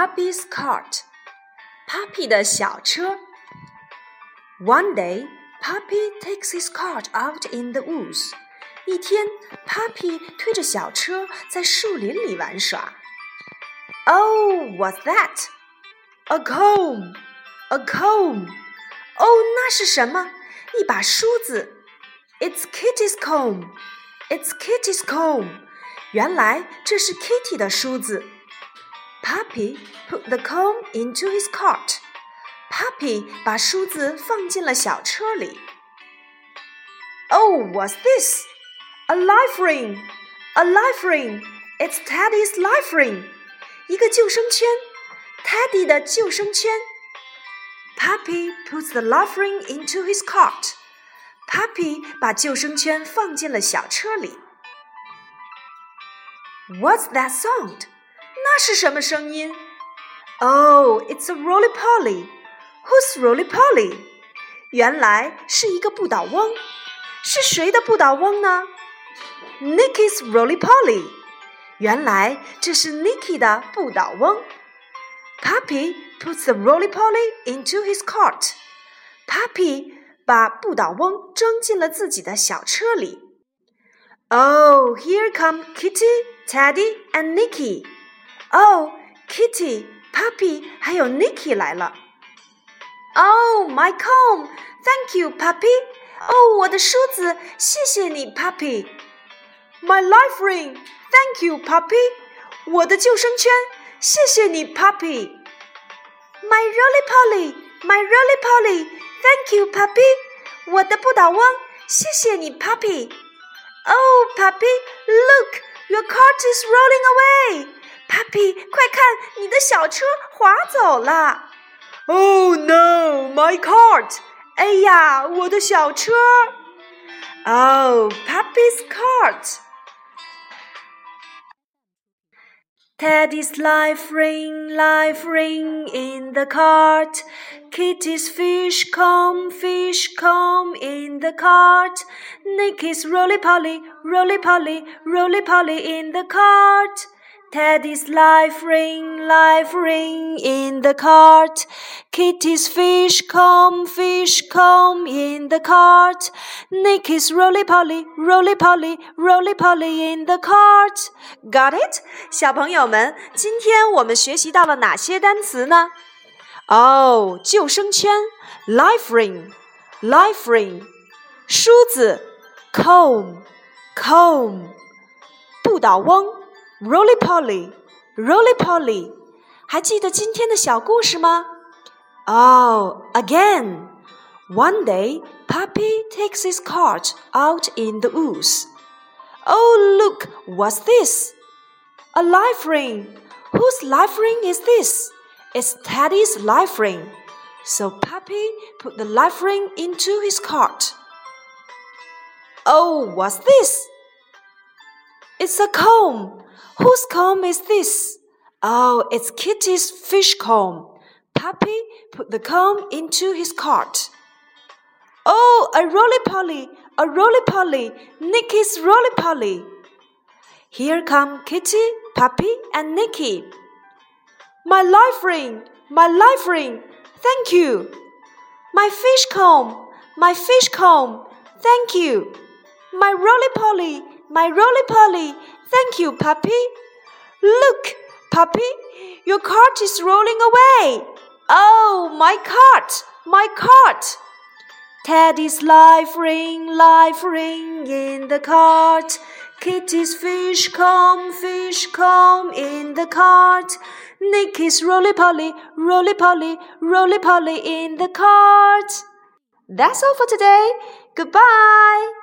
Teddy's cart. Puppy 的小车。One day, Puppy takes his cart out in the woods. 一天，Puppy 推着小车在树林里玩耍。Oh, what's that? A comb. A comb. 哦，那是什么？一把梳子。It's Kitty's comb. It's Kitty's comb. 原来这是 Kitty 的梳子。 Puppy put the comb into his cart. Puppy 把梳子放进了小车里。Oh, what's this? A life ring. A life ring. It's Teddy's life ring. 一个救生圈，Teddy 的救生圈。Puppy puts the life ring into his cart. Puppy 把救生圈放进了小车里。What's that sound? 那是什么声音？Oh, it's a roly poly. Who's roly poly? 原来是一个不倒翁。是谁的不倒翁呢？Nicky's roly poly. 原来这是 Nicky 的不倒翁。Puppy puts the roly poly into his cart. Puppy 把不倒翁装进了自己的小车里。Oh, here come Kitty Teddy and Nicky. Oh, Kitty, Puppy 还有 Nicky 来了。Oh, my comb. Thank you, Puppy. 哦，我的梳子，谢谢你，Puppy。My life ring. Thank you, Puppy. 我的救生圈，谢谢你，Puppy。My roly poly. My roly poly. Thank you, Puppy. 我的不倒翁，谢谢你，Puppy。Oh, Puppy, look. Your cart is rolling away, Puppy！快看，你的小车滑走了。Oh no, my cart！哎呀，我的小车。Oh, Puppy's cart! Teddy's life ring, life ring in the cart. Kitty's fish comb, fish comb in the cart. Nicky's roly poly, roly poly, roly poly in the cart. Teddy's life ring, life ring in the cart. Kitty's fish comb, fish comb in the cart. Nicky's roly poly, roly poly, roly poly in the cart. Got it？小朋友们，今天我们学习到了哪些单词呢？哦，救生圈，life ring，life ring，梳子，comb，comb，不倒翁。 Roly Poly, Roly Poly，还记得今天的小故事吗？Oh, again. One day, Puppy takes his cart out in the woods. Oh, look, what's this? A life ring. Whose life ring is this? It's Teddy's life ring. So Puppy put the life ring into his cart. Oh, what's this? It's a comb. Whose comb is this? Oh, it's Kitty's fish comb. Puppy put the comb into his cart. Oh, a roly poly, a roly poly, Nicky's roly poly. Here come Kitty, Puppy, and Nicky. My life ring, my life ring, thank you. My fish comb, my fish comb, thank you. My roly poly, my roly poly, Thank you, puppy. Look, puppy, your cart is rolling away. Oh, my cart, my cart. Teddy's life ring, life ring in the cart. Kitty's fish comb, fish comb in the cart. Nicky's roly poly, roly poly, roly poly in the cart. That's all for today. Goodbye.